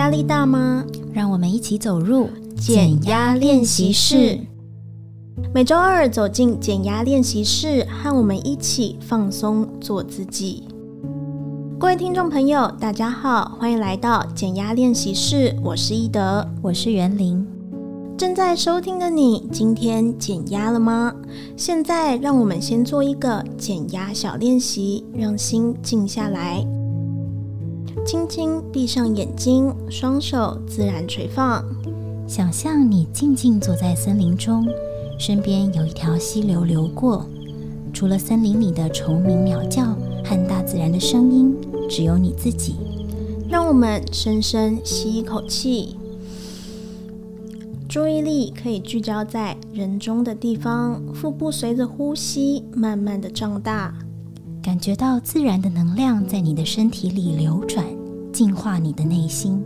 压力大吗？让我们一起走入减压练习室。每周二走进减压练习室，和我们一起放松，做自己。各位听众朋友，大家好，欢迎来到减压练习室。我是依德，我是袁玲。正在收听的你，今天减压了吗？现在让我们先做一个减压小练习，让心静下来。轻轻闭上眼睛，双手自然垂放。想象你静静坐在森林中，身边有一条溪流流过。除了森林里的虫鸣鸟叫和大自然的声音，只有你自己。让我们深深吸一口气，注意力可以聚焦在人中的地方，腹部随着呼吸慢慢的胀大。感觉到自然的能量在你的身体里流转，净化你的内心。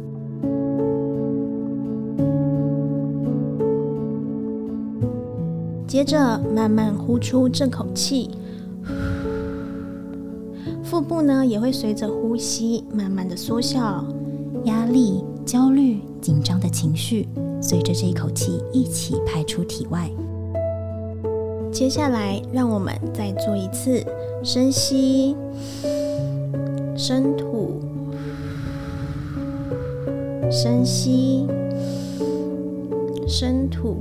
接着慢慢呼出这口气，腹部呢也会随着呼吸慢慢的缩小，压力、焦虑、紧张的情绪随着这一口气一起排出体外。接下来，让我们再做一次深吸、深吐、深吸、深吐，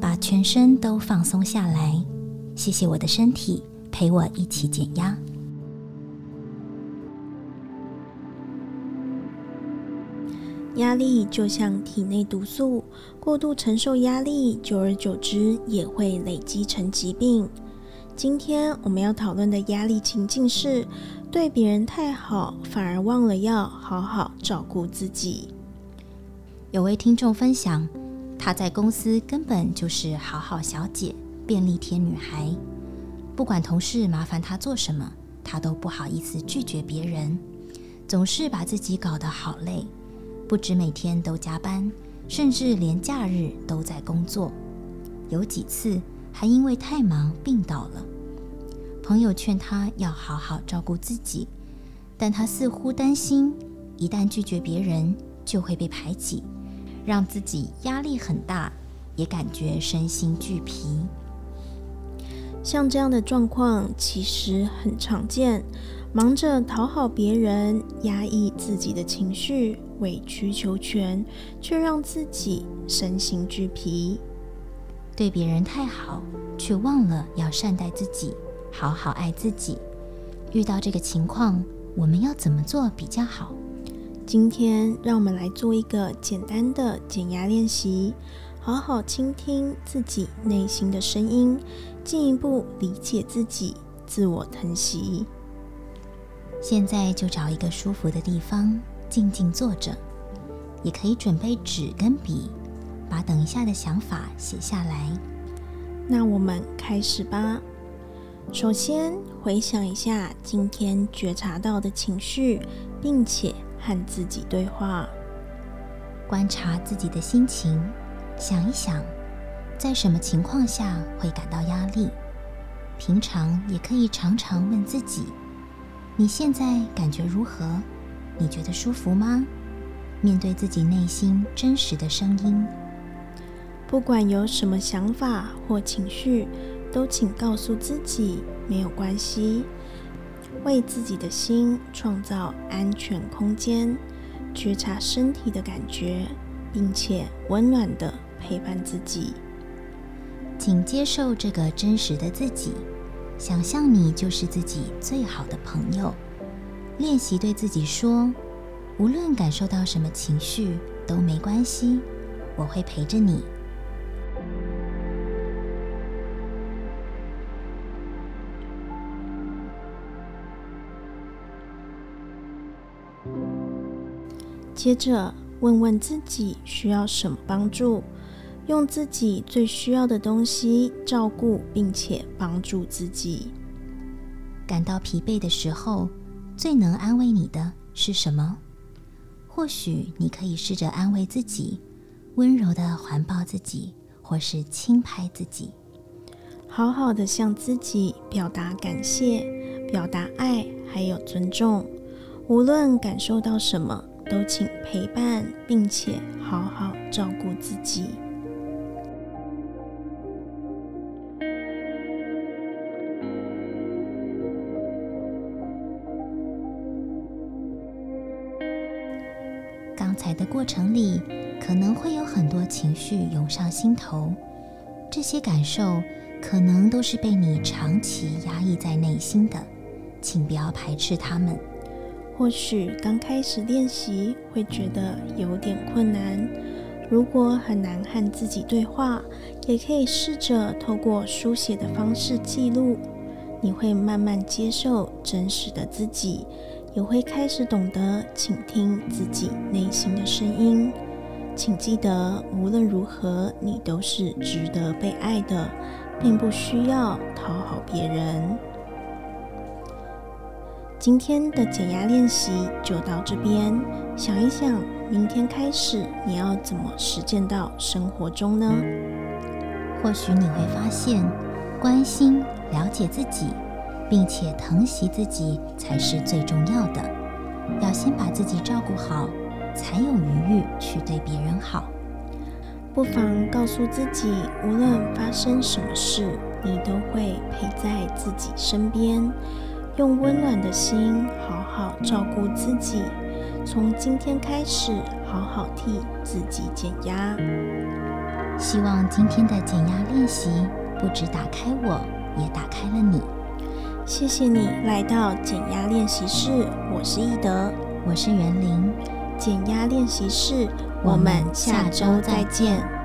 把全身都放松下来。谢谢我的身体，陪我一起减压。压力就像体内毒素，过度承受压力，久而久之也会累积成疾病。今天我们要讨论的压力情境是：对别人太好，反而忘了要好好照顾自己。有位听众分享，她在公司根本就是好好小姐、便利贴女孩，不管同事麻烦她做什么，她都不好意思拒绝别人，总是把自己搞得好累。不止每天都加班，甚至连假日都在工作。有几次还因为太忙病倒了。朋友劝他要好好照顾自己，但他似乎担心，一旦拒绝别人就会被排挤，让自己压力很大，也感觉身心俱疲。像这样的状况其实很常见。忙着讨好别人，压抑自己的情绪，委曲求全，却让自己身心俱疲。对别人太好，却忘了要善待自己，好好爱自己。遇到这个情况，我们要怎么做比较好？今天让我们来做一个简单的减压练习，好好倾听自己内心的声音，进一步理解自己，自我疼惜。现在就找一个舒服的地方，静静坐着，也可以准备纸跟笔，把等一下的想法写下来。那我们开始吧。首先，回想一下今天觉察到的情绪，并且和自己对话，观察自己的心情，想一想，在什么情况下会感到压力。平常也可以常常问自己。你现在感觉如何？你觉得舒服吗？面对自己内心真实的声音，不管有什么想法或情绪，都请告诉自己没有关系。为自己的心创造安全空间，觉察身体的感觉，并且温暖地陪伴自己。请接受这个真实的自己。想象你就是自己最好的朋友，练习对自己说：“无论感受到什么情绪都没关系，我会陪着你。”接着问问自己需要什么帮助。用自己最需要的东西照顾并且帮助自己。感到疲惫的时候，最能安慰你的是什么？或许你可以试着安慰自己，温柔的环抱自己，或是轻拍自己，好好的向自己表达感谢，表达爱，还有尊重。无论感受到什么，都请陪伴，并且好好照顾自己。刚才的过程里，可能会有很多情绪涌上心头，这些感受可能都是被你长期压抑在内心的，请不要排斥他们。或许刚开始练习会觉得有点困难，如果很难和自己对话，也可以试着透过书写的方式记录，你会慢慢接受真实的自己，也会开始懂得倾听自己内心的声音。请记得，无论如何，你都是值得被爱的，并不需要讨好别人。今天的减压练习就到这边。想一想，明天开始你要怎么实践到生活中呢？或许你会发现，关心、了解自己，并且疼惜自己才是最重要的。要先把自己照顾好，才有余裕去对别人好。不妨告诉自己，无论发生什么事，你都会陪在自己身边。用温暖的心好好照顾自己，从今天开始好好替自己减压。希望今天的减压练习不止打开我，也打开了你。谢谢你来到减压练习室，我是易德，我是袁玲。减压练习室，我们下周再见。